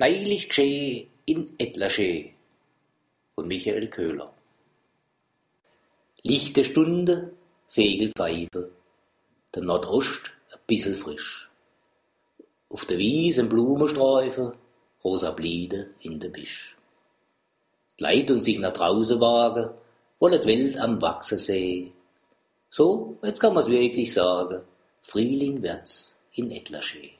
Neulich gescheh in Etlasche von Michael Köhler. Lichte Stunde, Fegelpfeife, der Nordost a bissel frisch. Auf der Wiese ein rosa Bliede in der Bisch. Gleit und sich nach draußen wagen, wollet Welt am Wachsen seh. So, jetzt kann man's wirklich sagen, Frühling wird's in Etlasche.